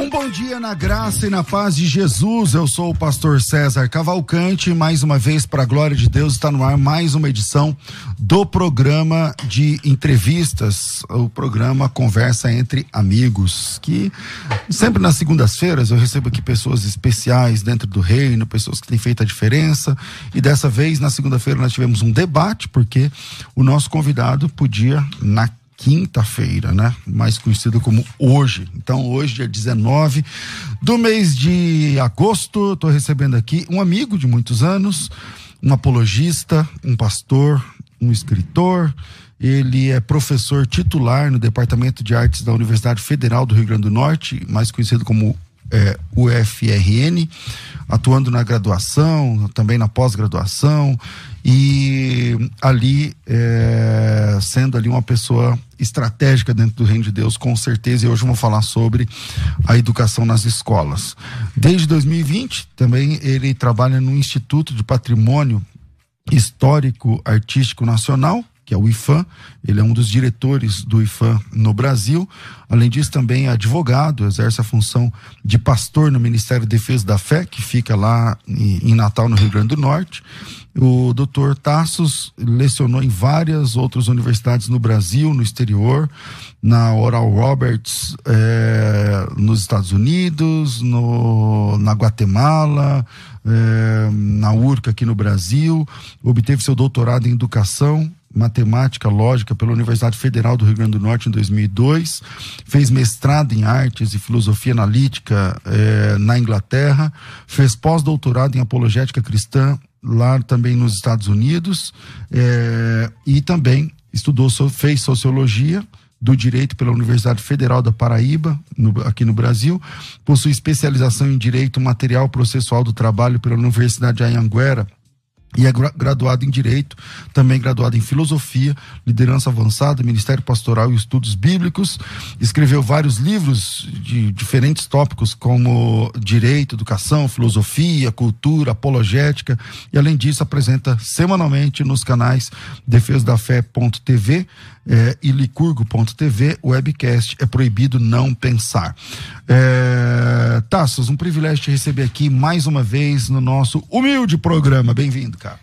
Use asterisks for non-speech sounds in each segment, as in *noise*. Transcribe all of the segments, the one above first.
Um bom dia na graça e na paz de Jesus. Eu sou o pastor César Cavalcante. Mais uma vez, para a glória de Deus, está no ar mais uma edição do programa de entrevistas, o programa Conversa entre Amigos. Que sempre nas segundas-feiras eu recebo aqui pessoas especiais dentro do reino, pessoas que têm feito a diferença. E dessa vez, na segunda-feira, nós tivemos um debate, porque o nosso convidado podia, na quinta-feira, né? Mais conhecido como hoje. Então, hoje, dia 19 do mês de agosto, estou recebendo aqui um amigo de muitos anos, um apologista, um pastor, um escritor. Ele é professor titular no Departamento de Artes da Universidade Federal do Rio Grande do Norte, mais conhecido como é, UFRN, atuando na graduação, também na pós-graduação e ali é, sendo ali uma pessoa estratégica dentro do reino de Deus, com certeza, e hoje vamos falar sobre a educação nas escolas. Desde 2020, também ele trabalha no Instituto de Patrimônio Histórico Artístico Nacional, que é o IFAM, ele é um dos diretores do IFAM no Brasil. Além disso, também é advogado, exerce a função de pastor no Ministério da Defesa da Fé, que fica lá em Natal, no Rio Grande do Norte. O doutor Tassos lecionou em várias outras universidades no Brasil, no exterior, na Oral Roberts é, nos Estados Unidos, no, na Guatemala, é, na URCA aqui no Brasil, obteve seu doutorado em educação matemática lógica pela Universidade Federal do Rio Grande do Norte em 2002, fez mestrado em artes e filosofia analítica eh, na Inglaterra, fez pós-doutorado em apologética cristã lá também nos Estados Unidos eh, e também estudou, fez sociologia do Direito pela Universidade Federal da Paraíba, no, aqui no Brasil. Possui especialização em Direito Material Processual do Trabalho pela Universidade de Anhanguera e é graduado em Direito, também graduado em Filosofia, Liderança Avançada, Ministério Pastoral e Estudos Bíblicos. Escreveu vários livros de diferentes tópicos, como Direito, Educação, Filosofia, Cultura, Apologética, e além disso apresenta semanalmente nos canais Defesa da Fé.tv é, e licurgo.tv, webcast É Proibido Não Pensar. É, Tassos, um privilégio te receber aqui mais uma vez no nosso humilde programa. Bem-vindo, cara.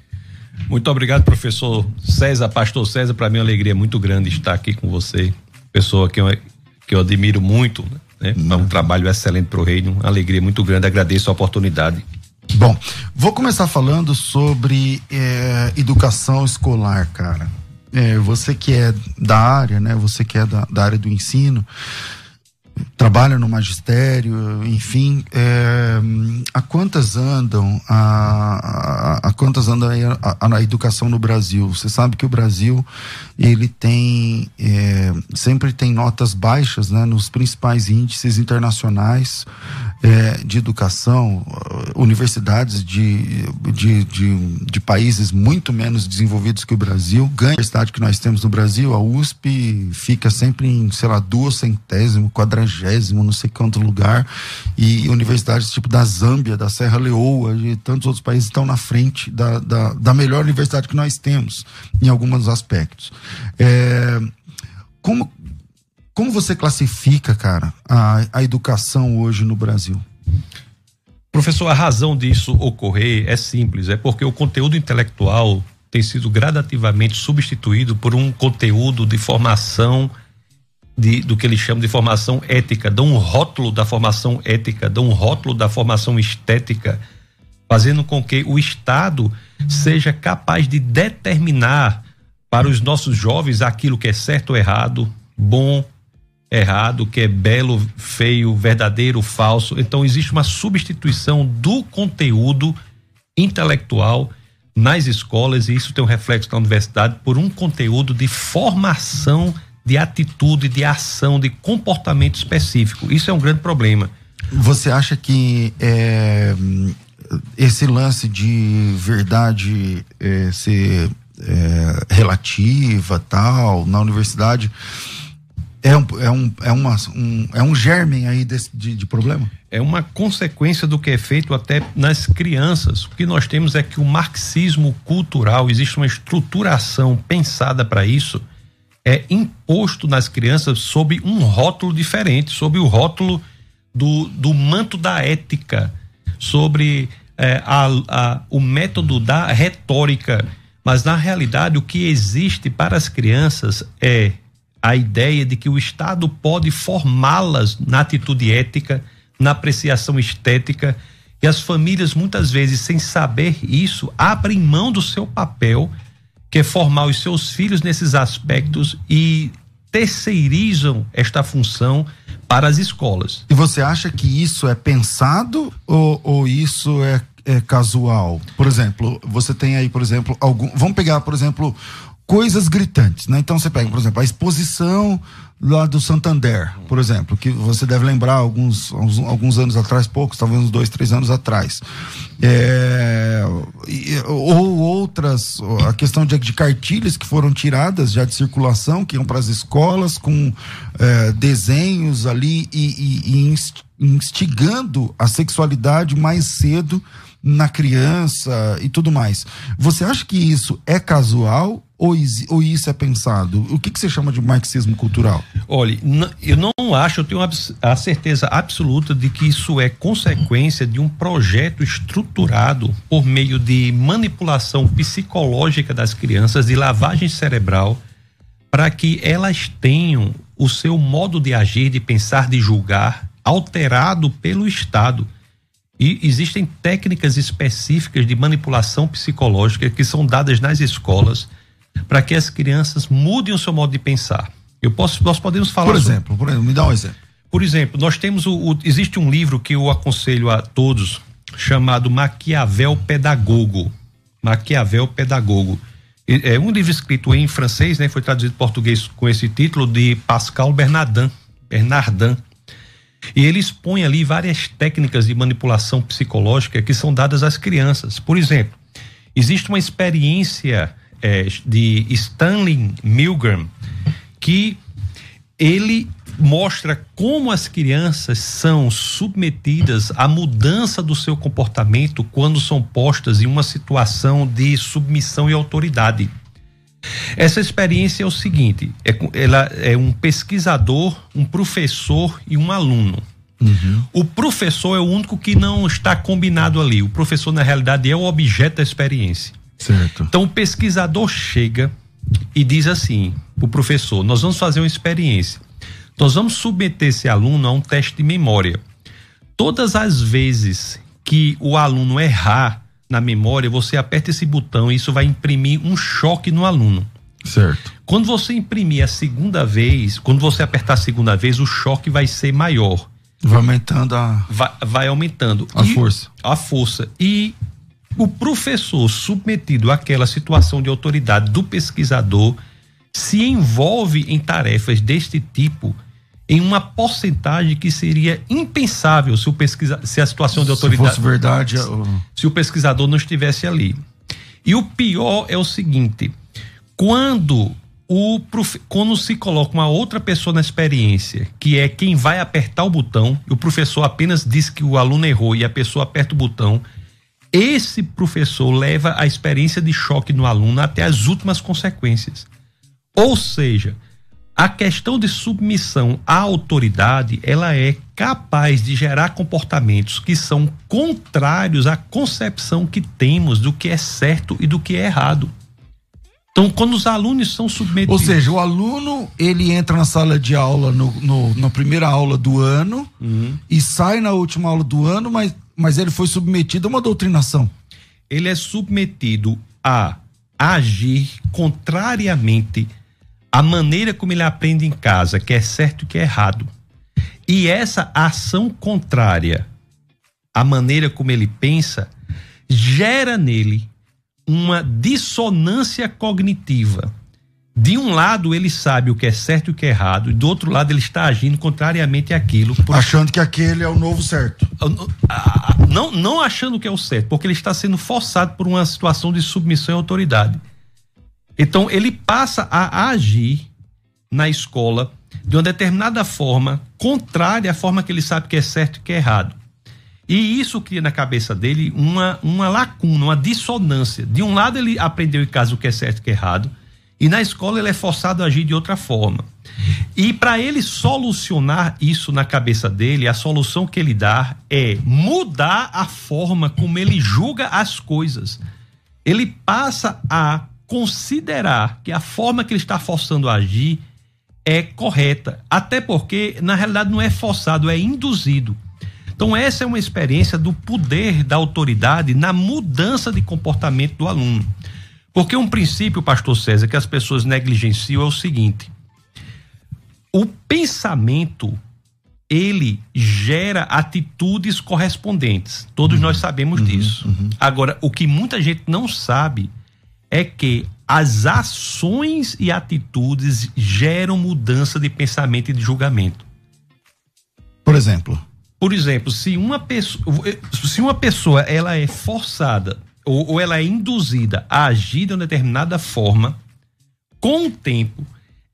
Muito obrigado, professor César, pastor César. Para mim é uma alegria muito grande estar aqui com você, pessoa que eu, que eu admiro muito, né? É um trabalho excelente para o reino, uma alegria muito grande. Agradeço a oportunidade. Bom, vou começar falando sobre é, educação escolar, cara é, você que é da área, né? Você que é da, da área do ensino, trabalha no magistério, enfim, é, a quantas andam a, a, a quantas andam a, a, a, educação no Brasil? Você sabe que o Brasil ele tem é, sempre tem notas baixas, né, nos principais índices internacionais é, de educação, universidades de, de, de, de, países muito menos desenvolvidos que o Brasil. Ganha a universidade que nós temos no Brasil, a USP fica sempre em, sei lá, duas centésimo, quadragésimo, não sei quanto lugar. E universidades tipo da Zâmbia, da Serra Leoa e tantos outros países estão na frente da, da, da melhor universidade que nós temos em alguns aspectos. É, como, como você classifica, cara, a, a educação hoje no Brasil? Professor, a razão disso ocorrer é simples, é porque o conteúdo intelectual tem sido gradativamente substituído por um conteúdo de formação de, do que eles chamam de formação ética, dão um rótulo da formação ética, dão um rótulo da formação estética, fazendo com que o Estado seja capaz de determinar para os nossos jovens aquilo que é certo ou errado, bom, errado, que é belo, feio, verdadeiro, falso. Então existe uma substituição do conteúdo intelectual nas escolas e isso tem um reflexo na universidade por um conteúdo de formação de atitude, de ação, de comportamento específico. Isso é um grande problema. Você acha que é, esse lance de verdade é, ser é, relativa tal na universidade é um, é um, é uma, um, é um germen aí desse, de, de problema? É uma consequência do que é feito até nas crianças. O que nós temos é que o marxismo cultural, existe uma estruturação pensada para isso, é imposto nas crianças sob um rótulo diferente, sob o rótulo do, do manto da ética, sobre é, a, a, o método da retórica. Mas, na realidade, o que existe para as crianças é a ideia de que o Estado pode formá-las na atitude ética, na apreciação estética, e as famílias, muitas vezes, sem saber isso, abrem mão do seu papel, que é formar os seus filhos nesses aspectos e terceirizam esta função para as escolas. E você acha que isso é pensado ou, ou isso é, é casual? Por exemplo, você tem aí, por exemplo, algum. Vamos pegar, por exemplo, coisas gritantes, né? Então você pega, por exemplo, a exposição lá do Santander, por exemplo, que você deve lembrar alguns, alguns anos atrás, poucos, talvez uns dois, três anos atrás. É, ou outras, a questão de, de, cartilhas que foram tiradas já de circulação, que iam para as escolas com é, desenhos ali e, e, e instigando a sexualidade mais cedo na criança e tudo mais. Você acha que isso é casual ou, isso é pensado? O que, que você chama de marxismo cultural? Olha, eu não acho, eu tenho a certeza absoluta de que isso é consequência de um projeto estruturado por meio de manipulação psicológica das crianças, de lavagem cerebral, para que elas tenham o seu modo de agir, de pensar, de julgar alterado pelo Estado. E existem técnicas específicas de manipulação psicológica que são dadas nas escolas para que as crianças mudem o seu modo de pensar. Eu posso, nós podemos falar. Por exemplo, por exemplo, me dá um exemplo. Por exemplo, nós temos o, o, existe um livro que eu aconselho a todos chamado Maquiavel Pedagogo. Maquiavel Pedagogo. É um livro escrito em francês, né? Foi traduzido em português com esse título de Pascal Bernardin. Bernardin. E ele expõe ali várias técnicas de manipulação psicológica que são dadas às crianças. Por exemplo, existe uma experiência é, de Stanley Milgram, que ele mostra como as crianças são submetidas à mudança do seu comportamento quando são postas em uma situação de submissão e autoridade. Essa experiência é o seguinte: é, ela é um pesquisador, um professor e um aluno. Uhum. O professor é o único que não está combinado ali. O professor, na realidade, é o objeto da experiência. Certo. Então o pesquisador chega e diz assim o professor: nós vamos fazer uma experiência. Nós vamos submeter esse aluno a um teste de memória. Todas as vezes que o aluno errar na memória, você aperta esse botão e isso vai imprimir um choque no aluno. Certo. Quando você imprimir a segunda vez, quando você apertar a segunda vez, o choque vai ser maior. Vai aumentando a. Vai, vai aumentando. A e, força. A força. E o professor submetido àquela situação de autoridade do pesquisador se envolve em tarefas deste tipo em uma porcentagem que seria impensável se o pesquisa, se a situação de autoridade se fosse verdade se, se o pesquisador não estivesse ali. E o pior é o seguinte, quando o quando se coloca uma outra pessoa na experiência, que é quem vai apertar o botão, e o professor apenas diz que o aluno errou e a pessoa aperta o botão, esse professor leva a experiência de choque no aluno até as últimas consequências. Ou seja, a questão de submissão à autoridade, ela é capaz de gerar comportamentos que são contrários à concepção que temos do que é certo e do que é errado. Então, quando os alunos são submetidos. Ou seja, o aluno ele entra na sala de aula no, no na primeira aula do ano uhum. e sai na última aula do ano, mas mas ele foi submetido a uma doutrinação. Ele é submetido a agir contrariamente à maneira como ele aprende em casa, que é certo e que é errado. E essa ação contrária à maneira como ele pensa gera nele uma dissonância cognitiva de um lado ele sabe o que é certo e o que é errado, e do outro lado ele está agindo contrariamente àquilo. Por... Achando que aquele é o novo certo. Não, não achando que é o certo, porque ele está sendo forçado por uma situação de submissão à autoridade. Então ele passa a agir na escola de uma determinada forma contrária à forma que ele sabe que é certo e que é errado. E isso cria na cabeça dele uma, uma lacuna, uma dissonância. De um lado ele aprendeu em casa o que é certo e o que é errado, e na escola ele é forçado a agir de outra forma. E para ele solucionar isso na cabeça dele, a solução que ele dá é mudar a forma como ele julga as coisas. Ele passa a considerar que a forma que ele está forçando a agir é correta. Até porque, na realidade, não é forçado, é induzido. Então, essa é uma experiência do poder da autoridade na mudança de comportamento do aluno. Porque um princípio, pastor César, que as pessoas negligenciam é o seguinte: o pensamento ele gera atitudes correspondentes. Todos uhum, nós sabemos uhum, disso. Uhum. Agora, o que muita gente não sabe é que as ações e atitudes geram mudança de pensamento e de julgamento. Por exemplo, por exemplo, se uma pessoa, se uma pessoa ela é forçada ou, ou ela é induzida a agir de uma determinada forma, com o tempo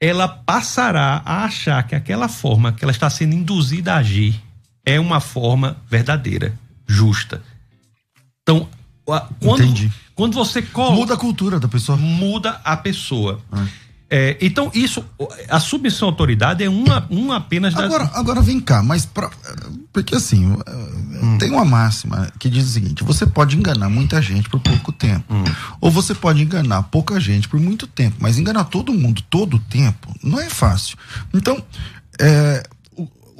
ela passará a achar que aquela forma que ela está sendo induzida a agir é uma forma verdadeira, justa. Então, quando, Entendi. quando você coloca, muda a cultura da pessoa, muda a pessoa. Ah. É, então, isso, a submissão à autoridade é uma, uma apenas da. Agora, agora vem cá, mas. Pra, porque assim, hum. tem uma máxima que diz o seguinte: você pode enganar muita gente por pouco tempo. Hum. Ou você pode enganar pouca gente por muito tempo. Mas enganar todo mundo todo o tempo não é fácil. Então, é,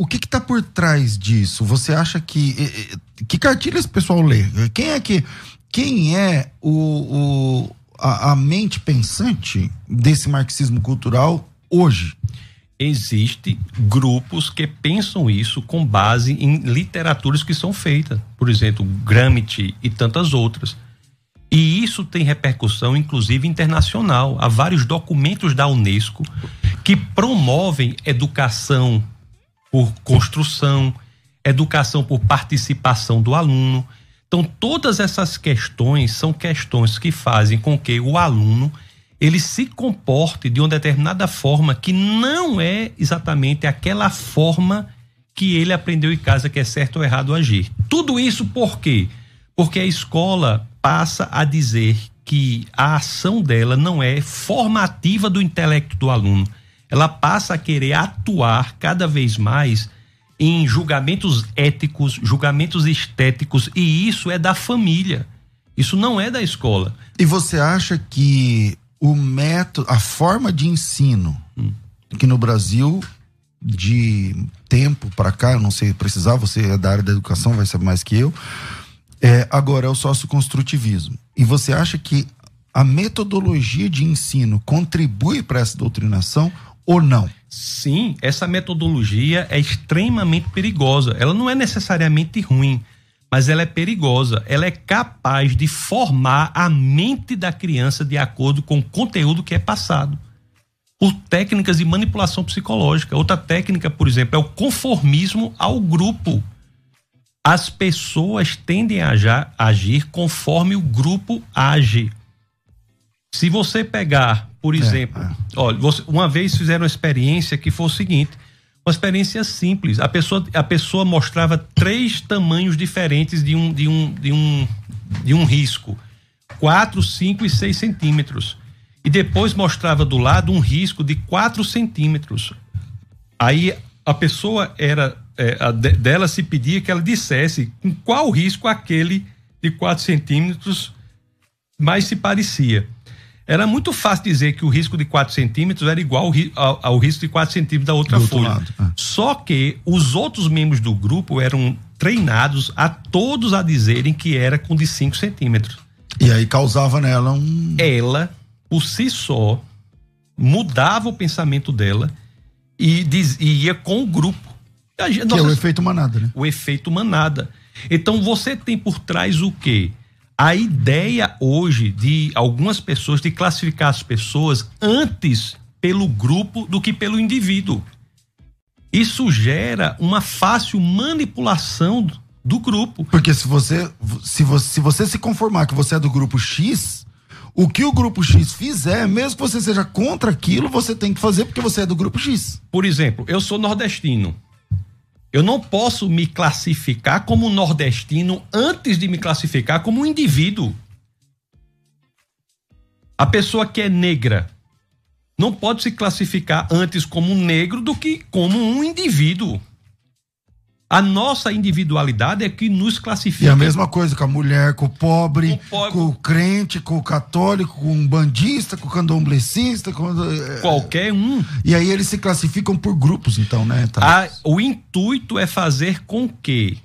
o, que está por trás disso? Você acha que. Que cartilha esse pessoal lê? Quem é que. Quem é o, o a, a mente pensante desse marxismo cultural hoje? Existem grupos que pensam isso com base em literaturas que são feitas, por exemplo, Gramsci e tantas outras. E isso tem repercussão, inclusive internacional. Há vários documentos da Unesco que promovem educação por construção, educação por participação do aluno, então, todas essas questões são questões que fazem com que o aluno ele se comporte de uma determinada forma que não é exatamente aquela forma que ele aprendeu em casa que é certo ou errado agir. Tudo isso por quê? Porque a escola passa a dizer que a ação dela não é formativa do intelecto do aluno. Ela passa a querer atuar cada vez mais em julgamentos éticos, julgamentos estéticos, e isso é da família. Isso não é da escola. E você acha que o método, a forma de ensino hum. que no Brasil de tempo para cá, eu não sei precisar, você é da área da educação, vai saber mais que eu. É, agora é o socioconstrutivismo. E você acha que a metodologia de ensino contribui para essa doutrinação ou não? Sim, essa metodologia é extremamente perigosa. Ela não é necessariamente ruim, mas ela é perigosa. Ela é capaz de formar a mente da criança de acordo com o conteúdo que é passado. Por técnicas de manipulação psicológica. Outra técnica, por exemplo, é o conformismo ao grupo. As pessoas tendem a agir conforme o grupo age. Se você pegar por é, exemplo, é, é. olha, você, uma vez fizeram uma experiência que foi o seguinte: uma experiência simples. A pessoa, a pessoa mostrava três tamanhos diferentes de um, de um, de um, de um risco: 4, 5 e 6 centímetros. E depois mostrava do lado um risco de 4 centímetros. Aí a pessoa era. É, a de, dela se pedia que ela dissesse com qual risco aquele de 4 centímetros mais se parecia. Era muito fácil dizer que o risco de 4 centímetros era igual ao, ao, risco de 4 centímetros da outra folha. É. Só que os outros membros do grupo eram treinados a todos a dizerem que era com de 5 centímetros. E aí causava nela um. Ela, por si só, mudava o pensamento dela e, diz, e ia com o grupo. que é o efeito manada, né? O efeito manada. Então você tem por trás o quê? A ideia hoje de algumas pessoas de classificar as pessoas antes pelo grupo do que pelo indivíduo. Isso gera uma fácil manipulação do grupo. Porque se você se você se, você se conformar que você é do grupo X, o que o grupo X fizer, mesmo que você seja contra aquilo, você tem que fazer porque você é do grupo X. Por exemplo, eu sou nordestino. Eu não posso me classificar como nordestino antes de me classificar como um indivíduo. A pessoa que é negra não pode se classificar antes como negro do que como um indivíduo. A nossa individualidade é que nos classifica. E a mesma coisa com a mulher, com o pobre, com o, pobre, com o crente, com o católico, com o bandista, com o candomblessista, com é, qualquer um. E aí eles se classificam por grupos, então, né? A, o intuito é fazer com que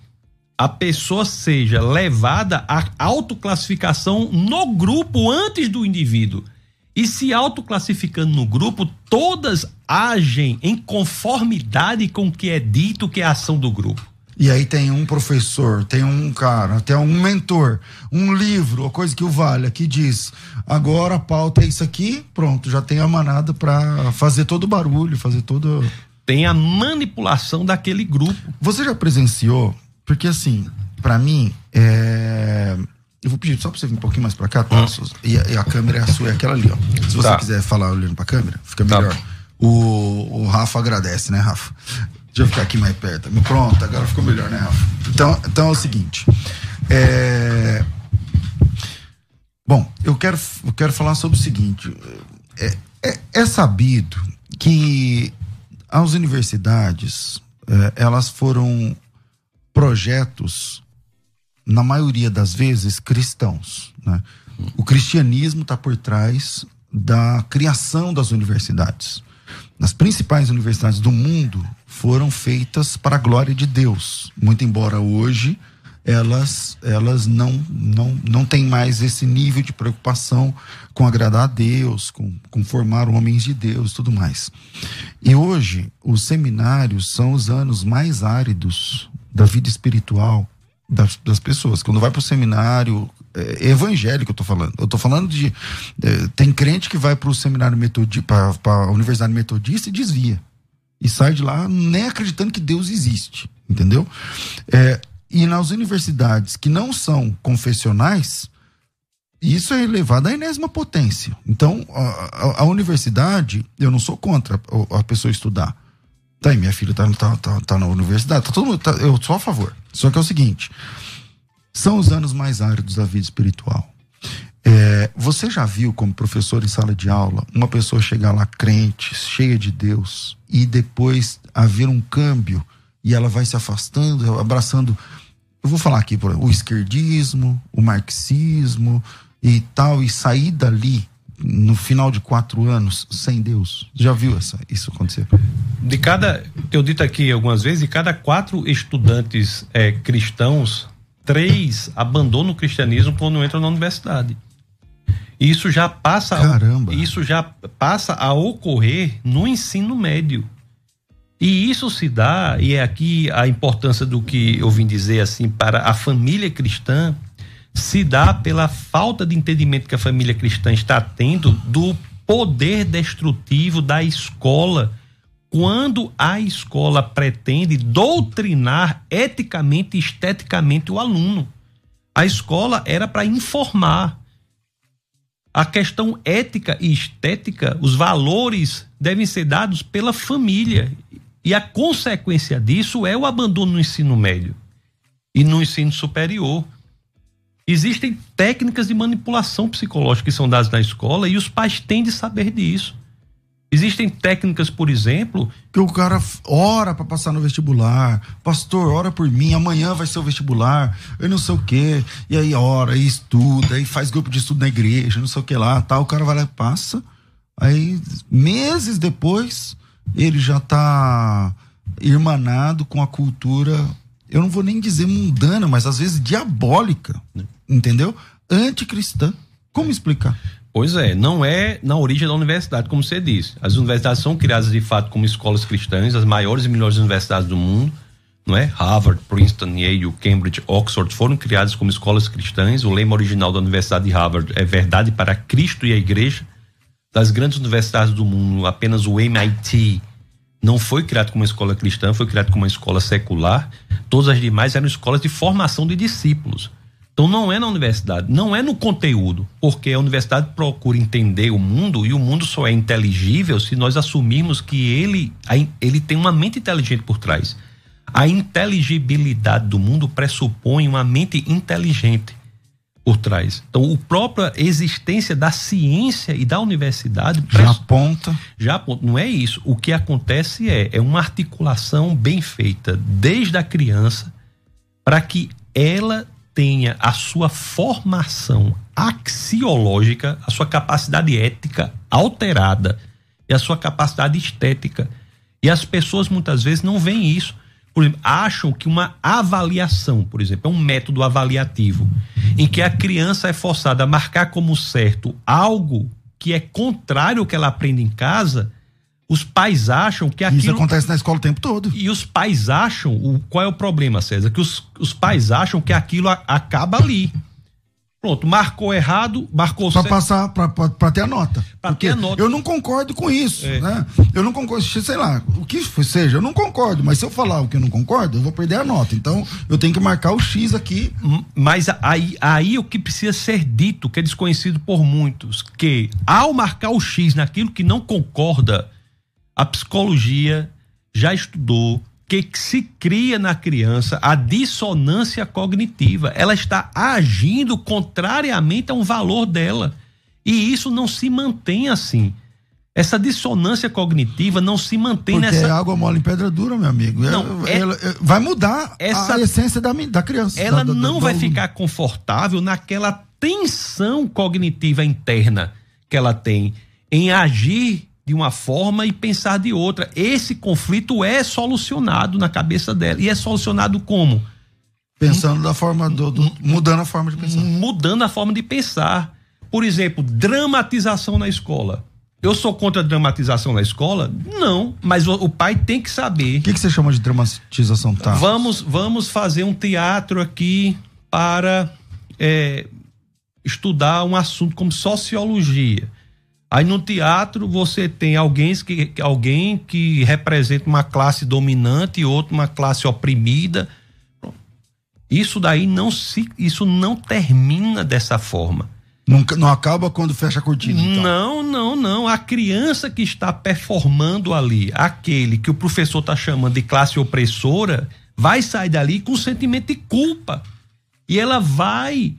a pessoa seja levada à autoclassificação no grupo antes do indivíduo. E se autoclassificando no grupo, todas agem em conformidade com o que é dito que é a ação do grupo. E aí tem um professor, tem um cara, tem um mentor, um livro, a coisa que o valha, que diz: agora a pauta é isso aqui, pronto, já tem a manada para fazer todo o barulho, fazer todo. Tem a manipulação daquele grupo. Você já presenciou? Porque assim, para mim, é eu vou pedir só pra você vir um pouquinho mais pra cá, tá? Hum. E, a, e, a, câmera é a sua, é aquela ali, ó. Se você tá. quiser falar olhando pra câmera, fica tá. melhor. Tá. O, o Rafa agradece, né, Rafa? Deixa eu ficar aqui mais perto. Pronto, agora ficou melhor, né, Rafa? Então, então é o seguinte. É... Bom, eu quero, eu quero falar sobre o seguinte. É, é, é sabido que as universidades, é, elas foram projetos na maioria das vezes, cristãos. Né? O cristianismo está por trás da criação das universidades. As principais universidades do mundo foram feitas para a glória de Deus, muito embora hoje elas elas não não não têm mais esse nível de preocupação com agradar a Deus, com, com formar homens de Deus, tudo mais. E hoje os seminários são os anos mais áridos da vida espiritual das, das pessoas. Quando vai para o seminário é, evangélico, eu tô falando. Eu tô falando de. É, tem crente que vai para o seminário metodista, para a universidade metodista e desvia. E sai de lá nem acreditando que Deus existe. Entendeu? É, e nas universidades que não são confessionais, isso é elevado à enésima potência. Então, a, a, a universidade, eu não sou contra a, a pessoa estudar. Tá minha filha tá, tá, tá, tá na universidade, tá todo mundo, tá, eu sou a favor. Só que é o seguinte: são os anos mais áridos da vida espiritual. É, você já viu como professor em sala de aula uma pessoa chegar lá crente, cheia de Deus, e depois haver um câmbio e ela vai se afastando, abraçando, eu vou falar aqui o esquerdismo, o marxismo e tal, e sair dali no final de quatro anos sem Deus. Já viu essa, isso acontecer? De cada, eu dito aqui algumas vezes, de cada quatro estudantes é, cristãos, três abandonam o cristianismo quando entram na universidade. Isso já passa, Caramba. isso já passa a ocorrer no ensino médio. E isso se dá, e é aqui a importância do que eu vim dizer assim para a família cristã, se dá pela falta de entendimento que a família cristã está tendo do poder destrutivo da escola quando a escola pretende doutrinar eticamente e esteticamente o aluno. A escola era para informar. A questão ética e estética, os valores devem ser dados pela família. E a consequência disso é o abandono no ensino médio e no ensino superior. Existem técnicas de manipulação psicológica que são dadas na escola e os pais têm de saber disso. Existem técnicas, por exemplo. Que o cara ora para passar no vestibular. Pastor, ora por mim, amanhã vai ser o vestibular. Eu não sei o quê. E aí ora, e estuda, e faz grupo de estudo na igreja, não sei o que lá. Tá, o cara vai lá e passa. Aí, meses depois, ele já tá irmanado com a cultura eu não vou nem dizer mundana, mas às vezes diabólica, entendeu? Anticristã. Como explicar? Pois é, não é na origem da universidade, como você disse. As universidades são criadas de fato como escolas cristãs, as maiores e melhores universidades do mundo, não é? Harvard, Princeton, Yale, Cambridge, Oxford foram criadas como escolas cristãs. O lema original da Universidade de Harvard é verdade para Cristo e a Igreja. Das grandes universidades do mundo, apenas o MIT não foi criado como uma escola cristã, foi criado como uma escola secular. Todas as demais eram escolas de formação de discípulos. Então não é na universidade, não é no conteúdo, porque a universidade procura entender o mundo e o mundo só é inteligível se nós assumirmos que ele, ele tem uma mente inteligente por trás. A inteligibilidade do mundo pressupõe uma mente inteligente. por trás. Então, a própria existência da ciência e da universidade já aponta. Já aponta. Não é isso. O que acontece é, é uma articulação bem feita desde a criança para que ela tenha a sua formação axiológica, a sua capacidade ética alterada e a sua capacidade estética. E as pessoas muitas vezes não veem isso por exemplo, acham que uma avaliação, por exemplo, é um método avaliativo, em que a criança é forçada a marcar como certo algo que é contrário ao que ela aprende em casa, os pais acham que aquilo. Isso acontece na escola o tempo todo. E os pais acham. O, qual é o problema, César? Que os, os pais acham que aquilo a, acaba ali. Pronto, marcou errado, marcou Para passar, para ter a nota. Para ter a nota. Eu não concordo com isso, é. né? Eu não concordo, sei lá, o que seja, eu não concordo, mas se eu falar o que eu não concordo, eu vou perder a nota. Então, eu tenho que marcar o X aqui. Mas aí, aí o que precisa ser dito, que é desconhecido por muitos, que ao marcar o X naquilo que não concorda, a psicologia já estudou que se cria na criança a dissonância cognitiva. Ela está agindo contrariamente a um valor dela. E isso não se mantém assim. Essa dissonância cognitiva não se mantém Porque nessa. É água mole em pedra dura, meu amigo. Não, é... ela, é, vai mudar essa... a essência da, da criança. Ela da, não vai ficar confortável naquela tensão cognitiva interna que ela tem em agir de uma forma e pensar de outra. Esse conflito é solucionado na cabeça dela. E é solucionado como? Pensando da forma do, do, mudando a forma de pensar. Mudando a forma de pensar. Por exemplo, dramatização na escola. Eu sou contra a dramatização na escola? Não, mas o, o pai tem que saber. O que, que você chama de dramatização, tá? Vamos, vamos fazer um teatro aqui para é, estudar um assunto como sociologia. Aí no teatro você tem alguém que, alguém que representa uma classe dominante e outro uma classe oprimida. Isso daí não se, isso não termina dessa forma. Não, não acaba quando fecha a cortina. Então. Não, não, não. A criança que está performando ali, aquele que o professor está chamando de classe opressora, vai sair dali com um sentimento de culpa. E ela vai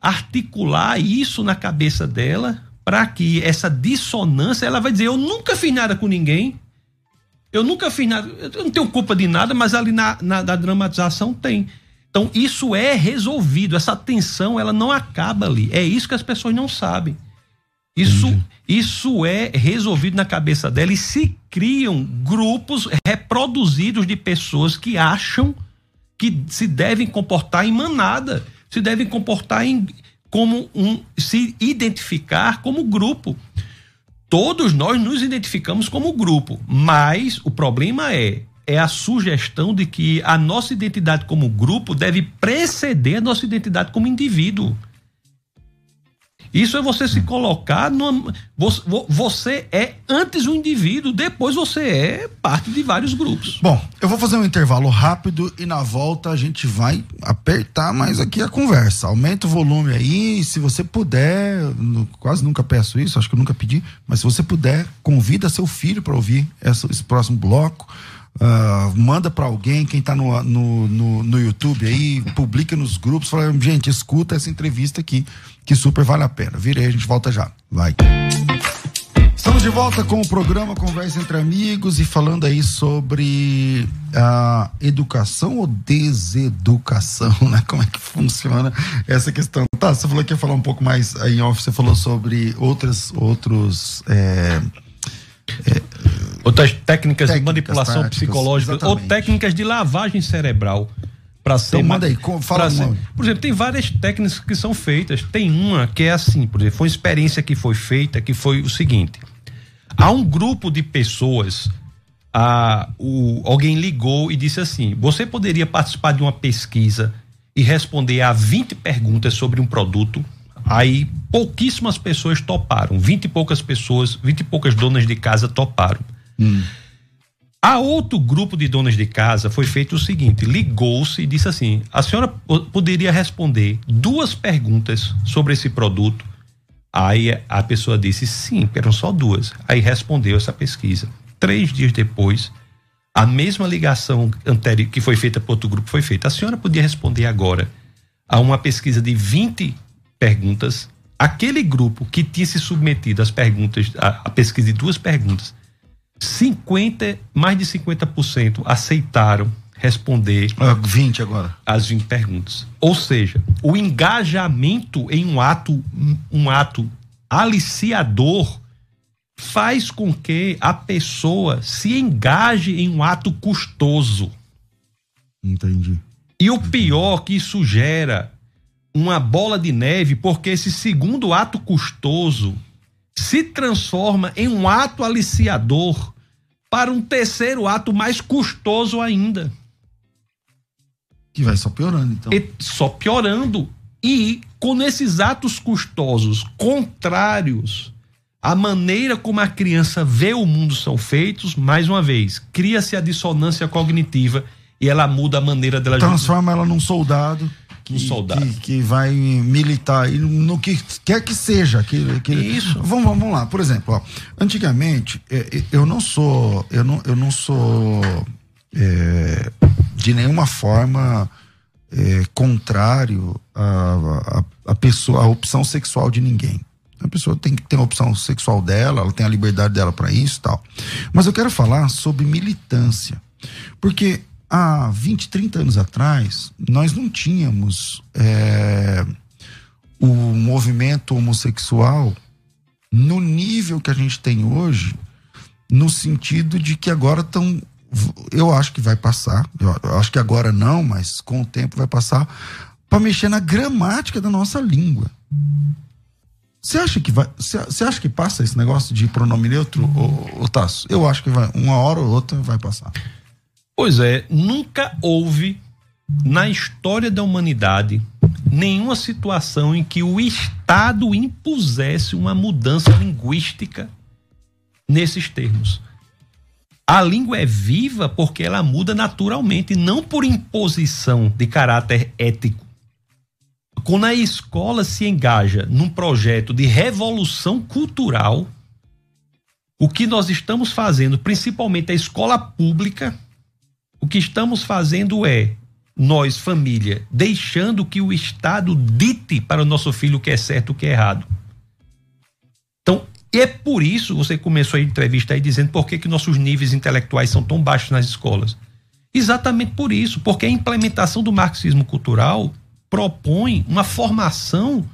articular isso na cabeça dela para que essa dissonância, ela vai dizer: eu nunca fiz nada com ninguém, eu nunca fiz nada, eu não tenho culpa de nada, mas ali na, na, na dramatização tem. Então isso é resolvido, essa tensão ela não acaba ali. É isso que as pessoas não sabem. Isso, isso é resolvido na cabeça dela e se criam grupos reproduzidos de pessoas que acham que se devem comportar em manada, se devem comportar em, como um se identificar como grupo. Todos nós nos identificamos como grupo, mas o problema é é a sugestão de que a nossa identidade como grupo deve preceder a nossa identidade como indivíduo. Isso é você se colocar numa, você é antes um indivíduo, depois você é parte de vários grupos. Bom, eu vou fazer um intervalo rápido e na volta a gente vai apertar mais aqui a conversa. Aumenta o volume aí, se você puder, quase nunca peço isso, acho que eu nunca pedi, mas se você puder, convida seu filho para ouvir esse próximo bloco. Uh, manda para alguém, quem está no, no, no, no, YouTube aí, publica nos grupos, fala, gente, escuta essa entrevista aqui, que super vale a pena. Virei, a gente volta já. Vai. Estamos de volta com o programa Conversa entre Amigos e falando aí sobre a educação ou deseducação, né? Como é que funciona essa questão? Tá, você falou que ia falar um pouco mais aí em off, você falou sobre outras, outros. É, é, Outras técnicas, técnicas de manipulação táticas, psicológica exatamente. ou técnicas de lavagem cerebral para ser então, manda aí, fala ser, Por exemplo, tem várias técnicas que são feitas. Tem uma que é assim, por exemplo, foi uma experiência que foi feita que foi o seguinte: há um grupo de pessoas, a, o, alguém ligou e disse assim: você poderia participar de uma pesquisa e responder a 20 perguntas sobre um produto Aí pouquíssimas pessoas toparam, vinte e poucas pessoas, vinte e poucas donas de casa toparam. Hum. A outro grupo de donas de casa foi feito o seguinte: ligou-se e disse assim: a senhora poderia responder duas perguntas sobre esse produto? Aí a pessoa disse sim, eram só duas. Aí respondeu essa pesquisa. Três dias depois, a mesma ligação anterior que foi feita para outro grupo foi feita. A senhora podia responder agora a uma pesquisa de 20 perguntas. Aquele grupo que tinha se submetido às perguntas, a pesquisa de duas perguntas, 50, mais de 50% aceitaram responder. 20 agora. As 20 perguntas. Ou seja, o engajamento em um ato, um ato aliciador faz com que a pessoa se engaje em um ato custoso. Entendi. E o pior que isso gera uma bola de neve, porque esse segundo ato custoso se transforma em um ato aliciador para um terceiro ato mais custoso ainda. Que vai só piorando, então. E só piorando. E com esses atos custosos contrários à maneira como a criança vê o mundo são feitos, mais uma vez, cria-se a dissonância cognitiva e ela muda a maneira dela transforma ela num soldado que, um soldado. Que, que, vai militar no que quer que seja que, que isso vamos, vamos lá por exemplo ó, antigamente é, é, eu não sou eu não, eu não sou é, de nenhuma forma é, contrário a, a, pessoa a opção sexual de ninguém a pessoa tem que ter a opção sexual dela, ela tem a liberdade dela para isso tal. Mas eu quero falar sobre militância. Porque há 20, 30 anos atrás, nós não tínhamos é, o movimento homossexual no nível que a gente tem hoje, no sentido de que agora estão. Eu acho que vai passar, eu acho que agora não, mas com o tempo vai passar, para mexer na gramática da nossa língua. Você acha que vai. Você acha que passa esse negócio de pronome neutro, ou, ou Tasso? Eu acho que vai, uma hora ou outra vai passar. Pois é, nunca houve na história da humanidade nenhuma situação em que o Estado impusesse uma mudança linguística nesses termos. A língua é viva porque ela muda naturalmente, não por imposição de caráter ético. Quando a escola se engaja num projeto de revolução cultural, o que nós estamos fazendo, principalmente a escola pública, o que estamos fazendo é, nós, família, deixando que o Estado dite para o nosso filho o que é certo e o que é errado. Então, é por isso, você começou a entrevista aí dizendo por que, que nossos níveis intelectuais são tão baixos nas escolas. Exatamente por isso, porque a implementação do marxismo cultural propõe uma formação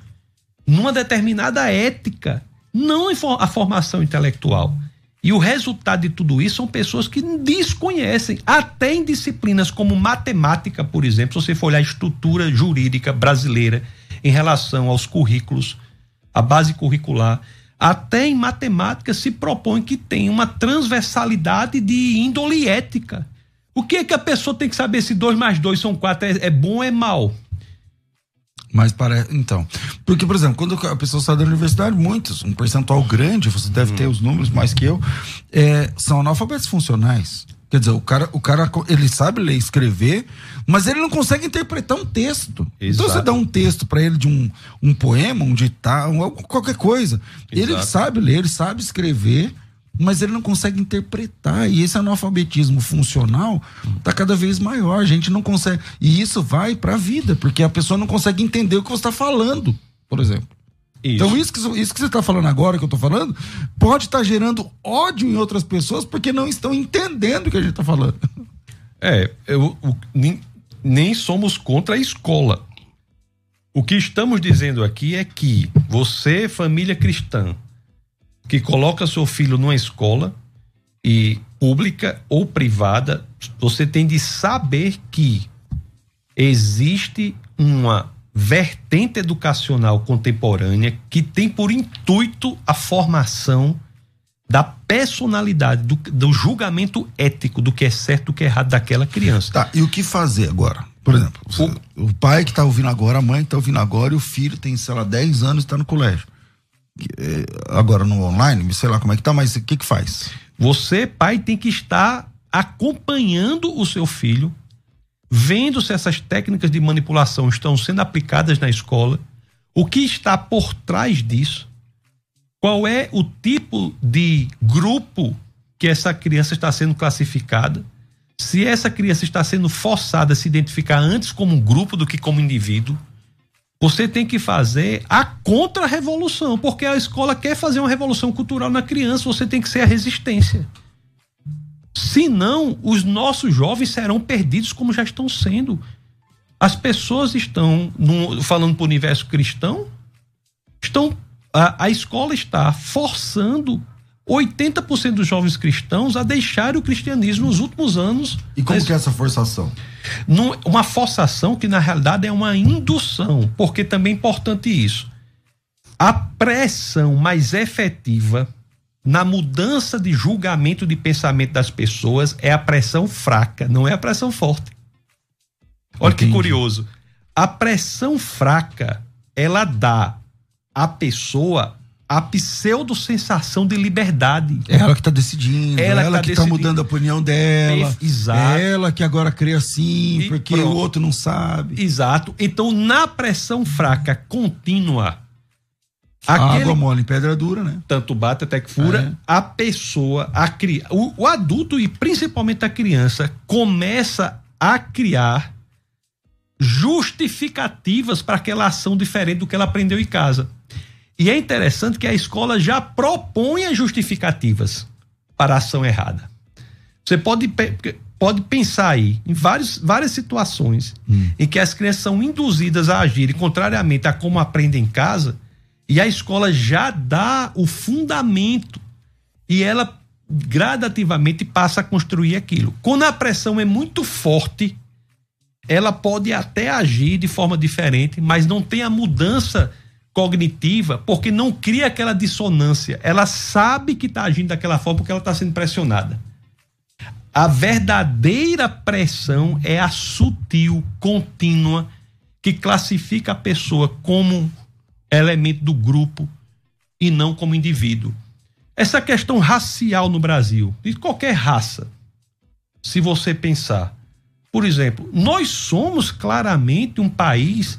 numa determinada ética, não a formação intelectual. E o resultado de tudo isso são pessoas que desconhecem, até em disciplinas como matemática, por exemplo, se você for olhar a estrutura jurídica brasileira em relação aos currículos, a base curricular, até em matemática se propõe que tem uma transversalidade de índole ética. O que é que a pessoa tem que saber se dois mais dois são quatro é, é bom ou é mal? Mas para então, porque por exemplo, quando a pessoa sai da universidade, muitos, um percentual grande, você deve ter os números mais que eu, é, são analfabetos funcionais. Quer dizer, o cara, o cara, ele sabe ler e escrever, mas ele não consegue interpretar um texto. Exato. Então você dá um texto para ele de um, um poema, um ditado, qualquer coisa. Exato. Ele sabe ler, ele sabe escrever, mas ele não consegue interpretar. E esse analfabetismo funcional está cada vez maior. A gente não consegue. E isso vai para a vida, porque a pessoa não consegue entender o que você está falando, por exemplo. Isso. Então, isso que, isso que você está falando agora, que eu estou falando, pode estar tá gerando ódio em outras pessoas porque não estão entendendo o que a gente está falando. É, eu, eu, nem, nem somos contra a escola. O que estamos dizendo aqui é que você, família cristã, que coloca seu filho numa escola e pública ou privada, você tem de saber que existe uma vertente educacional contemporânea que tem por intuito a formação da personalidade, do, do julgamento ético do que é certo e do que é errado daquela criança. Tá, e o que fazer agora? Por exemplo, o, o pai que está ouvindo agora, a mãe que está ouvindo agora, e o filho tem, sei lá, 10 anos e está no colégio. É, agora no online, sei lá como é que tá, mas o que que faz? Você, pai, tem que estar acompanhando o seu filho, vendo se essas técnicas de manipulação estão sendo aplicadas na escola, o que está por trás disso, qual é o tipo de grupo que essa criança está sendo classificada, se essa criança está sendo forçada a se identificar antes como um grupo do que como indivíduo, Você tem que fazer a contra-revolução, porque a escola quer fazer uma revolução cultural na criança, você tem que ser a resistência. Senão, os nossos jovens serão perdidos como já estão sendo. As pessoas estão, no, falando para o universo cristão, estão a, a escola está forçando 80% dos jovens cristãos a deixar o cristianismo nos últimos anos. E como que é essa forçação? uma forçação que na realidade é uma indução, porque também é importante isso. A pressão mais efetiva na mudança de julgamento de pensamento das pessoas é a pressão fraca, não é a pressão forte. Olha Entendi. que curioso. A pressão fraca, ela dá à pessoa a pseudo sensação de liberdade. É ela que está decidindo, ela, ela que está mudando a opinião dela. Exato. É ela que agora crê assim, e porque pronto. o outro não sabe. Exato. Então, na pressão fraca contínua, Aquele, Água mole em pedra dura, né? Tanto bate até que fura. É. A pessoa, a cri, o, o adulto e principalmente a criança começa a criar justificativas para aquela ação diferente do que ela aprendeu em casa. E é interessante que a escola já propõe as justificativas para a ação errada. Você pode, pode pensar aí em vários, várias situações hum. em que as crianças são induzidas a agirem contrariamente a como aprendem em casa, e a escola já dá o fundamento e ela gradativamente passa a construir aquilo. Quando a pressão é muito forte, ela pode até agir de forma diferente, mas não tem a mudança cognitiva, porque não cria aquela dissonância. Ela sabe que está agindo daquela forma porque ela está sendo pressionada. A verdadeira pressão é a sutil, contínua, que classifica a pessoa como elemento do grupo e não como indivíduo. Essa questão racial no Brasil, de qualquer raça, se você pensar, por exemplo, nós somos claramente um país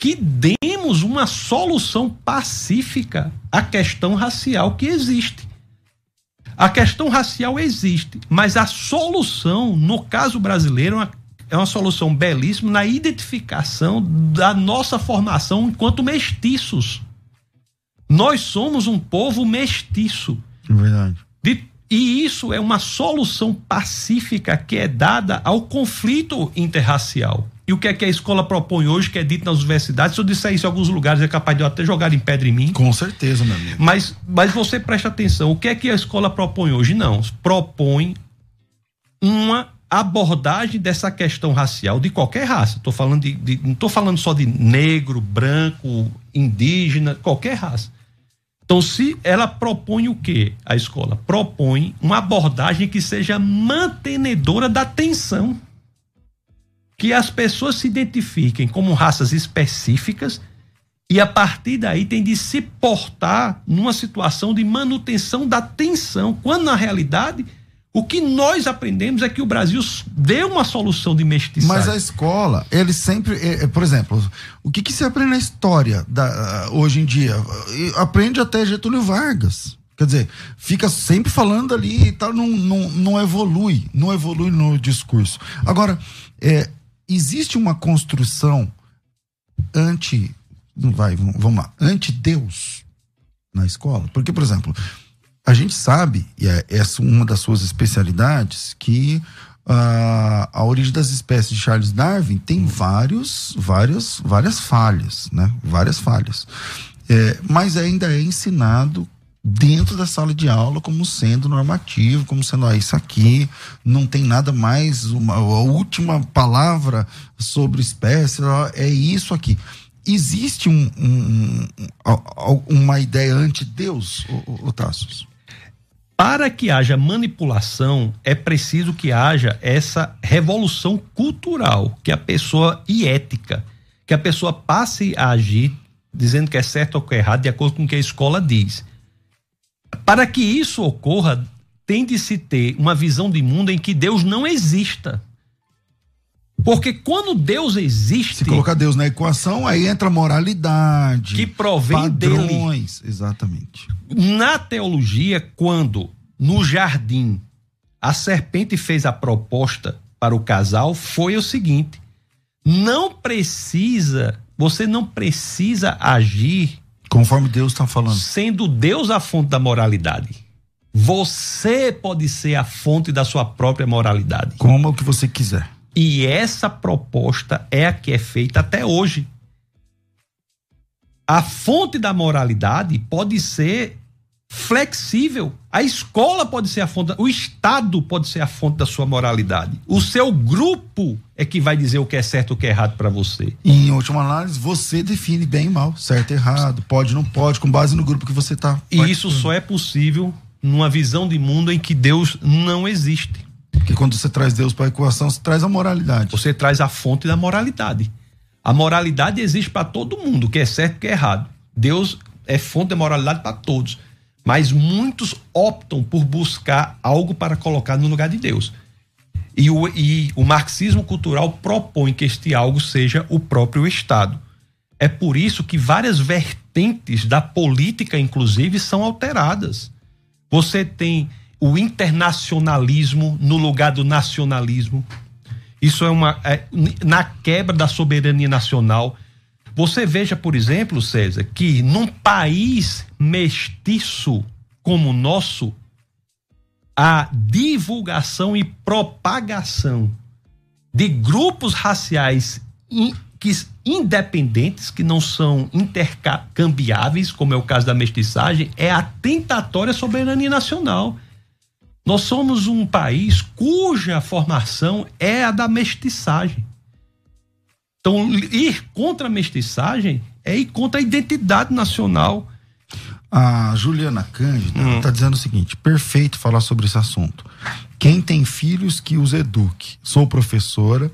que demos uma solução pacífica à questão racial que existe. A questão racial existe, mas a solução, no caso brasileiro, é uma, é uma solução belíssima na identificação da nossa formação enquanto mestiços. Nós somos um povo mestiço. Verdade. De, e isso é uma solução pacífica que é dada ao conflito interracial. E o que é que a escola propõe hoje, que é dito nas universidades? Se eu disser isso em alguns lugares, é capaz de eu até jogar em pedra em mim. Com certeza, meu amigo. Mas, mas você presta atenção, o que é que a escola propõe hoje? Não, propõe uma abordagem dessa questão racial de qualquer raça. Tô falando de, de não estou falando só de negro, branco, indígena, qualquer raça. Então, se ela propõe o que? A escola propõe uma abordagem que seja mantenedora da tensão que as pessoas se identifiquem como raças específicas e a partir daí tem de se portar numa situação de manutenção da tensão, quando na realidade o que nós aprendemos é que o Brasil deu uma solução de mestiçagem. Mas a escola, ele sempre, é, é, por exemplo, o que, que se aprende na história da, hoje em dia? Aprende até Getúlio Vargas. Quer dizer, fica sempre falando ali e tal, não, não, não evolui, não evolui no discurso. Agora, é, existe uma construção anti vai vamos lá anti Deus na escola? Porque por exemplo a gente sabe e é essa uma das suas especialidades que uh, a origem das espécies de Charles Darwin tem vários várias várias falhas né? Várias falhas. É, mas ainda é ensinado dentro da sala de aula como sendo normativo, como sendo ah, isso aqui não tem nada mais uma a última palavra sobre espécie é isso aqui. Existe um, um, um uma ideia ante Deus, o, o Tassos? Para que haja manipulação, é preciso que haja essa revolução cultural, que a pessoa e ética, que a pessoa passe a agir dizendo que é certo ou que é errado de acordo com o que a escola diz. Para que isso ocorra, tem de se ter uma visão de mundo em que Deus não exista. Porque quando Deus existe. Se colocar Deus na equação, aí entra moralidade. Que provém padrões, dele. Exatamente. Na teologia, quando no jardim a serpente fez a proposta para o casal, foi o seguinte: não precisa você não precisa agir conforme Deus está falando. Sendo Deus a fonte da moralidade. Você pode ser a fonte da sua própria moralidade. Como o que você quiser. E essa proposta é a que é feita até hoje. A fonte da moralidade pode ser flexível. A escola pode ser a fonte, o Estado pode ser a fonte da sua moralidade. O seu grupo é que vai dizer o que é certo e o que é errado para você. E em última análise, você define bem e mal, certo e errado, pode não pode, com base no grupo que você está. E isso só é possível numa visão de mundo em que Deus não existe. Porque quando você traz Deus para a equação, você traz a moralidade. Você traz a fonte da moralidade. A moralidade existe para todo mundo, o que é certo e o que é errado. Deus é fonte da moralidade para todos. Mas muitos optam por buscar algo para colocar no lugar de Deus. E o, e o marxismo cultural propõe que este algo seja o próprio Estado. É por isso que várias vertentes da política, inclusive, são alteradas. Você tem o internacionalismo no lugar do nacionalismo. Isso é uma. É, na quebra da soberania nacional. Você veja, por exemplo, César, que num país mestiço como o nosso, a divulgação e propagação de grupos raciais in, que, independentes, que não são intercambiáveis, como é o caso da mestiçagem, é a tentatória soberania nacional. Nós somos um país cuja formação é a da mestiçagem. Então, ir contra a mestiçagem é ir contra a identidade nacional. A Juliana Cândida está hum. dizendo o seguinte: perfeito falar sobre esse assunto. Quem tem filhos que os eduque. Sou professora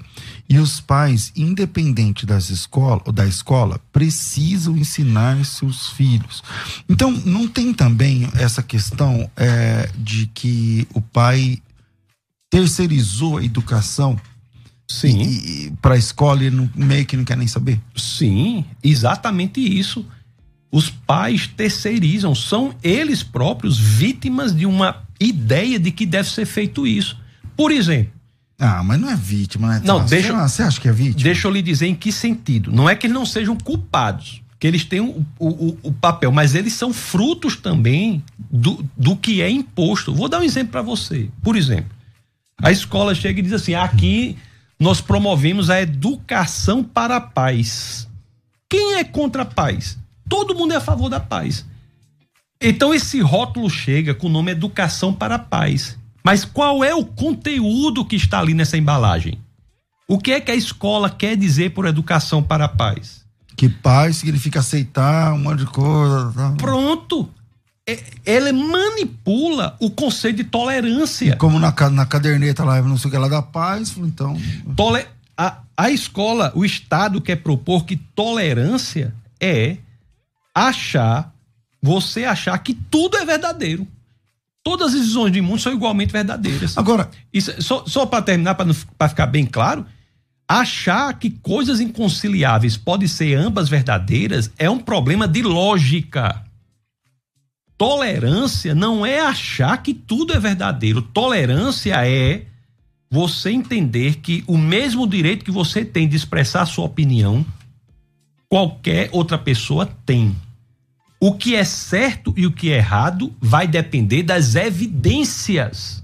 e os pais, independente das escola, da escola, precisam ensinar seus filhos. Então, não tem também essa questão é, de que o pai terceirizou a educação Sim. para a escola e não, meio que não quer nem saber? Sim, exatamente isso. Os pais terceirizam, são eles próprios vítimas de uma ideia de que deve ser feito isso. Por exemplo. Ah, mas não é vítima, né? Não, deixa, você acha que é vítima? Deixa eu lhe dizer em que sentido. Não é que eles não sejam culpados, que eles têm o, o, o papel, mas eles são frutos também do, do que é imposto. Vou dar um exemplo para você. Por exemplo, a escola chega e diz assim: aqui nós promovemos a educação para a paz. Quem é contra a paz? Todo mundo é a favor da paz. Então esse rótulo chega com o nome Educação para a Paz. Mas qual é o conteúdo que está ali nessa embalagem? O que é que a escola quer dizer por educação para a paz? Que paz significa aceitar um monte de coisa. Tá? Pronto. Ela manipula o conceito de tolerância. E como na, na caderneta lá, não sei o que lá da paz, então. Tole, a, a escola, o Estado quer propor que tolerância é achar você achar que tudo é verdadeiro. Todas as visões de mundo são igualmente verdadeiras. Agora, Isso, só, só para terminar, para ficar bem claro, achar que coisas inconciliáveis podem ser ambas verdadeiras é um problema de lógica. Tolerância não é achar que tudo é verdadeiro. Tolerância é você entender que o mesmo direito que você tem de expressar a sua opinião, qualquer outra pessoa tem. O que é certo e o que é errado vai depender das evidências.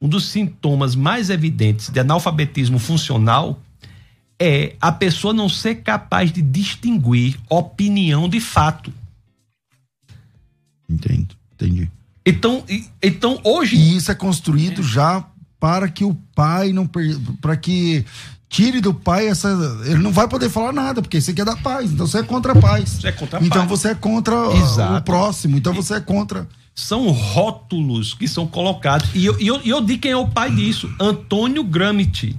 Um dos sintomas mais evidentes de analfabetismo funcional é a pessoa não ser capaz de distinguir opinião de fato. Então, então hoje. E isso é construído já para que o pai não. para que tire do pai essa. Ele não vai poder falar nada, porque você quer dar paz. Então você é contra a paz. Você é contra a então paz. você é contra Exato. o próximo. Então você é contra. São rótulos que são colocados. E eu, eu, eu digo quem é o pai disso: Antônio Gramsci.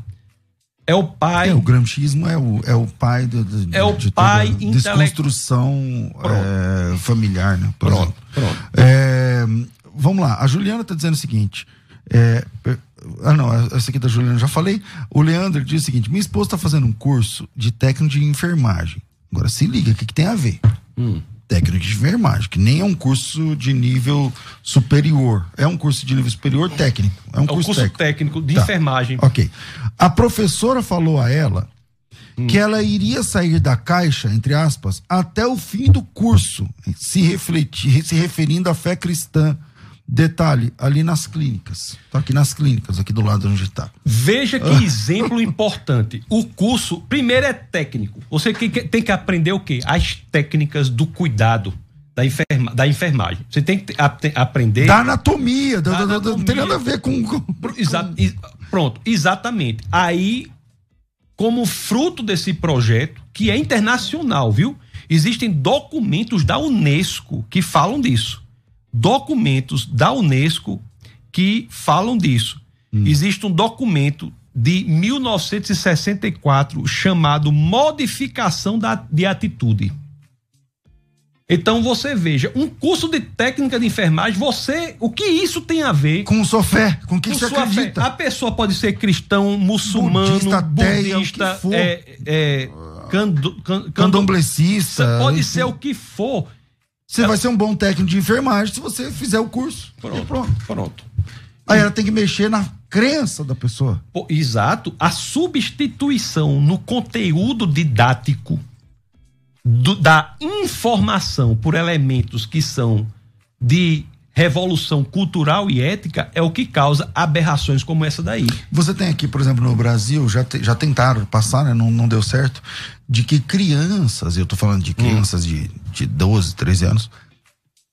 É o pai. É, o gramscismo é o, é o pai do, do, é o de pai desconstrução é, familiar, né? Pronto, pronto. É, vamos lá, a Juliana está dizendo o seguinte: é, ah, não, essa aqui é da Juliana já falei. O Leandro diz o seguinte: minha esposa está fazendo um curso de técnico de enfermagem. Agora se liga, o que, que tem a ver? Hum. Técnico de enfermagem, que nem é um curso de nível superior. É um curso de nível superior técnico. É um, é curso, curso técnico. técnico de tá. enfermagem. Ok. A professora falou a ela hum. que ela iria sair da caixa, entre aspas, até o fim do curso, se, refletir, se referindo à fé cristã. Detalhe, ali nas clínicas. Tá aqui nas clínicas, aqui do lado onde está. Veja que ah. exemplo importante. O curso, primeiro é técnico. Você tem que aprender o quê? As técnicas do cuidado da, enferma, da enfermagem. Você tem que aprender. Da anatomia, da, da anatomia. não tem nada a ver com. com... Exa, pronto, exatamente. Aí, como fruto desse projeto, que é internacional, viu? Existem documentos da Unesco que falam disso. Documentos da Unesco que falam disso. Hum. Existe um documento de 1964 chamado Modificação da, de Atitude. Então você veja, um curso de técnica de enfermagem, você, o que isso tem a ver com sua fé, com que com você acredita? Fé. A pessoa pode ser cristão, muçulmano, budista, budista ateia, é, é, cando, can, candomblecista, pode ser o que for. Você ela... vai ser um bom técnico de enfermagem se você fizer o curso. Pronto, pronto. pronto. Aí ela tem que mexer na crença da pessoa. Pô, exato. A substituição no conteúdo didático do, da informação por elementos que são de revolução cultural e ética é o que causa aberrações como essa daí. Você tem aqui, por exemplo, no Brasil, já, te, já tentaram passar, né? não, não deu certo, de que crianças, eu estou falando de crianças hum. de, de 12, 13 anos,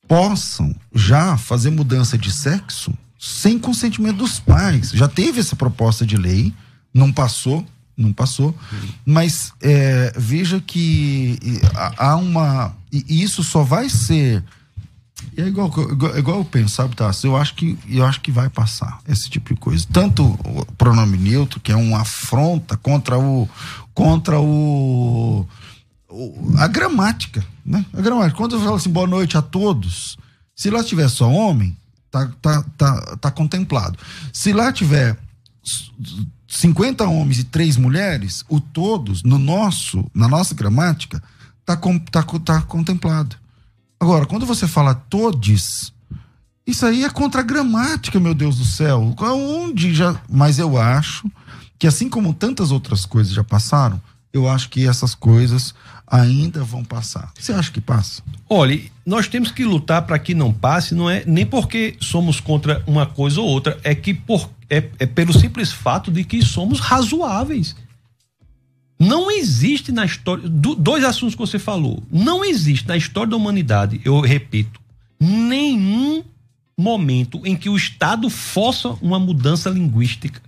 possam já fazer mudança de sexo sem consentimento dos pais. Já teve essa proposta de lei, não passou, não passou. Mas é, veja que há uma. E isso só vai ser. É igual, igual, igual eu penso, sabe, tá? Eu acho que eu acho que vai passar esse tipo de coisa. Tanto o pronome neutro, que é uma afronta contra o contra o, o a gramática, né? A gramática. Quando eu falo assim, boa noite a todos, se lá tiver só homem, tá tá tá, tá contemplado. Se lá tiver 50 homens e 3 mulheres, o todos, no nosso, na nossa gramática, está tá, tá contemplado. Agora, quando você fala todes, isso aí é contra a gramática, meu Deus do céu. Onde já. Mas eu acho que, assim como tantas outras coisas já passaram, eu acho que essas coisas ainda vão passar. Você acha que passa? Olha, nós temos que lutar para que não passe, não é nem porque somos contra uma coisa ou outra, é que por, é, é pelo simples fato de que somos razoáveis. Não existe na história. Do, dois assuntos que você falou. Não existe na história da humanidade, eu repito, nenhum momento em que o Estado força uma mudança linguística.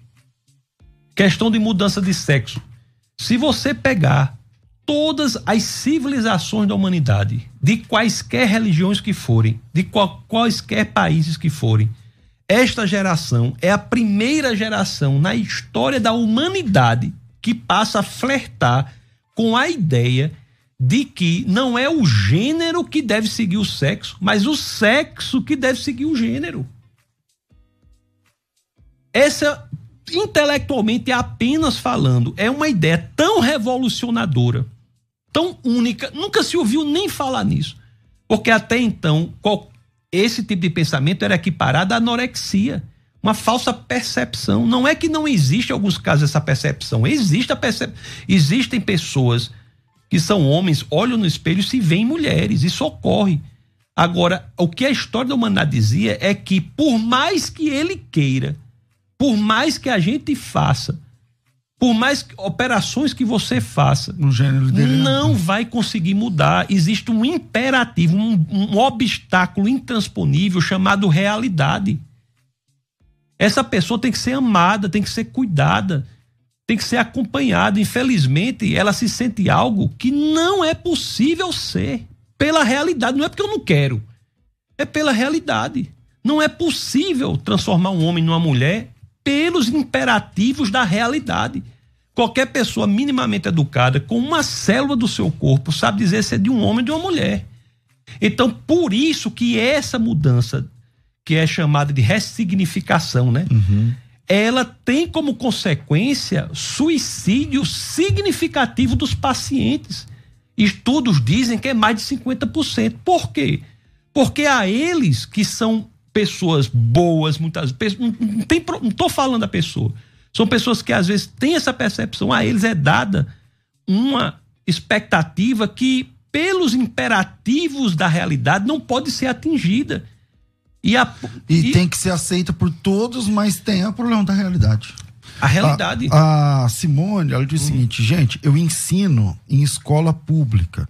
Questão de mudança de sexo. Se você pegar todas as civilizações da humanidade, de quaisquer religiões que forem, de qual, quaisquer países que forem, esta geração é a primeira geração na história da humanidade que passa a flertar com a ideia de que não é o gênero que deve seguir o sexo, mas o sexo que deve seguir o gênero. Essa intelectualmente apenas falando, é uma ideia tão revolucionadora, tão única, nunca se ouviu nem falar nisso. Porque até então, esse tipo de pensamento era equiparado à anorexia, uma falsa percepção. Não é que não existe em alguns casos essa percepção, existe a percep... existem pessoas que são homens, olham no espelho e se veem mulheres, isso ocorre. Agora, o que a história da humanidade dizia é que por mais que ele queira por mais que a gente faça, por mais operações que você faça, não vai conseguir mudar. Existe um imperativo, um, um obstáculo intransponível chamado realidade. Essa pessoa tem que ser amada, tem que ser cuidada, tem que ser acompanhada. Infelizmente, ela se sente algo que não é possível ser pela realidade. Não é porque eu não quero, é pela realidade. Não é possível transformar um homem numa mulher pelos imperativos da realidade. Qualquer pessoa minimamente educada, com uma célula do seu corpo, sabe dizer se é de um homem ou de uma mulher. Então, por isso que essa mudança, que é chamada de ressignificação, né? Uhum. Ela tem como consequência suicídio significativo dos pacientes. Estudos dizem que é mais de 50%. Por quê? Porque a eles que são pessoas boas, muitas vezes. Não, tem, não tô falando da pessoa. São pessoas que às vezes têm essa percepção, a eles é dada uma expectativa que, pelos imperativos da realidade, não pode ser atingida. E, a, e, e tem que ser aceita por todos, mas tem o problema da realidade. A realidade. A, a Simone, ela diz hum. o seguinte, gente, eu ensino em escola pública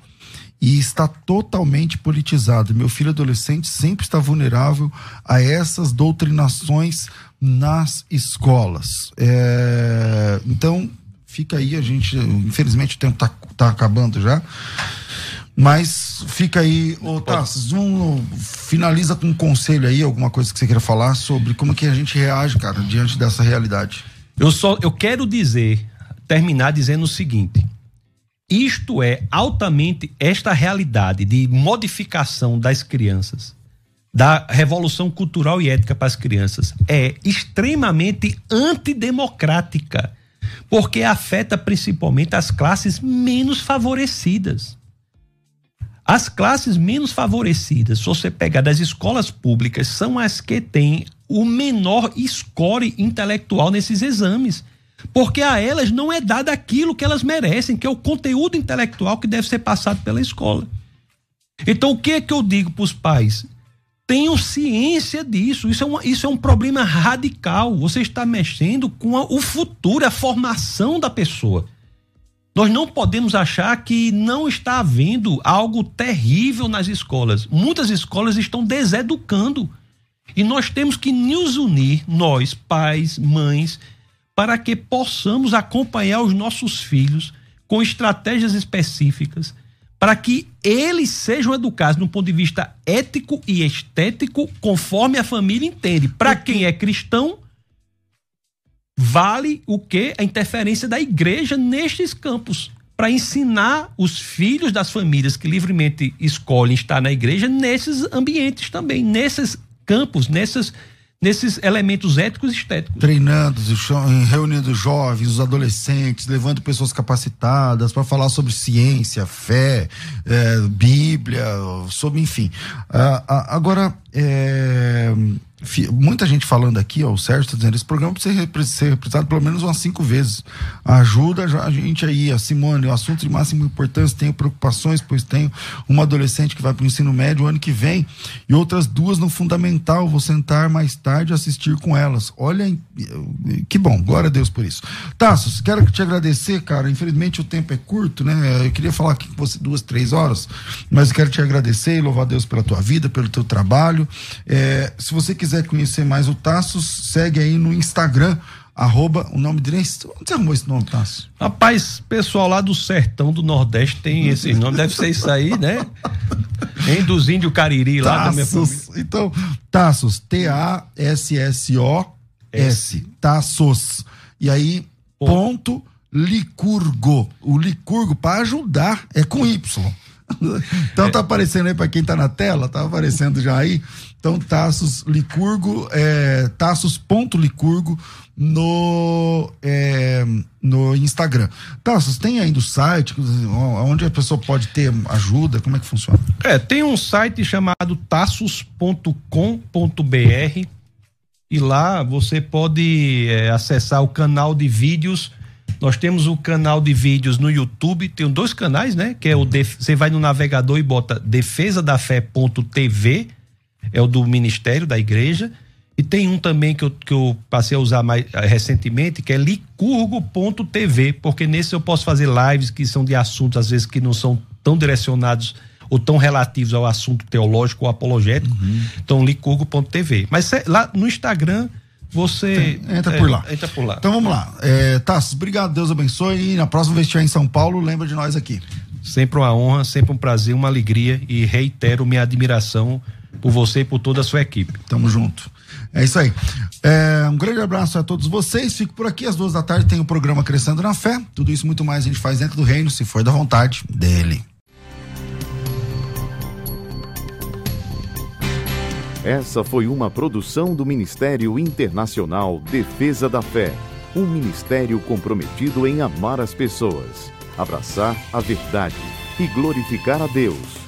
e está totalmente politizado. Meu filho adolescente sempre está vulnerável a essas doutrinações nas escolas. É, então, fica aí, a gente, infelizmente o tempo está tá acabando já. Mas fica aí, ô Tassos, um, finaliza com um conselho aí, alguma coisa que você queira falar sobre como que a gente reage, cara, diante dessa realidade. Eu só eu quero dizer, terminar dizendo o seguinte: isto é altamente esta realidade de modificação das crianças, da revolução cultural e ética para as crianças, é extremamente antidemocrática, porque afeta principalmente as classes menos favorecidas. As classes menos favorecidas, se você pegar das escolas públicas, são as que têm o menor score intelectual nesses exames. Porque a elas não é dado aquilo que elas merecem, que é o conteúdo intelectual que deve ser passado pela escola. Então, o que é que eu digo para os pais? Tenham ciência disso. Isso é, uma, isso é um problema radical. Você está mexendo com a, o futuro, a formação da pessoa. Nós não podemos achar que não está havendo algo terrível nas escolas. Muitas escolas estão deseducando. E nós temos que nos unir, nós, pais, mães, para que possamos acompanhar os nossos filhos com estratégias específicas, para que eles sejam educados no ponto de vista ético e estético, conforme a família entende. Para quem é cristão, vale o que? A interferência da igreja nestes campos para ensinar os filhos das famílias que livremente escolhem estar na igreja nesses ambientes também, nesses campos, nesses, nesses elementos éticos e estéticos. Treinando, reunindo jovens, os adolescentes, levando pessoas capacitadas para falar sobre ciência, fé, é, Bíblia, sobre, enfim. Ah, ah, agora, é, muita gente falando aqui, ó, o Sérgio está dizendo, esse programa precisa ser representado pelo menos umas cinco vezes. Ajuda a gente aí, a Simone, o assunto de máxima importância, tenho preocupações, pois tenho uma adolescente que vai para o ensino médio ano que vem e outras duas no fundamental, vou sentar mais tarde e assistir com elas. Olha, que bom, glória a Deus por isso. Tassos, quero te agradecer, cara, infelizmente o tempo é curto, né? Eu queria falar aqui com você duas, três horas, mas quero te agradecer e louvar a Deus pela tua vida, pelo teu trabalho. É, se você quiser quiser conhecer mais o Tassos, segue aí no Instagram, arroba, o nome dele, onde você arrumou esse nome, Tassos? Rapaz, pessoal lá do sertão do Nordeste tem *laughs* esse nome, deve ser isso aí, né? Em dos índios Cariri, lá da minha família. Então, Tassos, T-A-S-S-O-S, Tassos. E aí, ponto. ponto Licurgo. O Licurgo, para ajudar, é com Y. *laughs* então tá aparecendo aí para quem tá na tela, tá aparecendo já aí. Então, Taços Licurgo, é, Taços.licurgo no, é, no Instagram. Taços, tem ainda o site onde a pessoa pode ter ajuda? Como é que funciona? É, tem um site chamado taços.com.br e lá você pode é, acessar o canal de vídeos. Nós temos o canal de vídeos no YouTube, tem dois canais, né? Que é o você vai no navegador e bota defesadafé.tv é o do Ministério da Igreja. E tem um também que eu, que eu passei a usar mais eh, recentemente, que é licurgo.tv, porque nesse eu posso fazer lives que são de assuntos, às vezes, que não são tão direcionados ou tão relativos ao assunto teológico ou apologético. Uhum. Então, licurgo.tv. Mas lá no Instagram, você. Tem, entra é, por lá. Entra por lá. Então vamos lá. É, Tassos, obrigado, Deus abençoe. E na próxima vez que estiver em São Paulo, lembra de nós aqui. Sempre uma honra, sempre um prazer, uma alegria e reitero minha admiração por você e por toda a sua equipe. Tamo junto. É isso aí. É, um grande abraço a todos vocês. Fico por aqui. Às duas da tarde tem o programa Crescendo na Fé. Tudo isso muito mais a gente faz dentro do reino, se for da vontade dele. Essa foi uma produção do Ministério Internacional Defesa da Fé. Um ministério comprometido em amar as pessoas, abraçar a verdade e glorificar a Deus.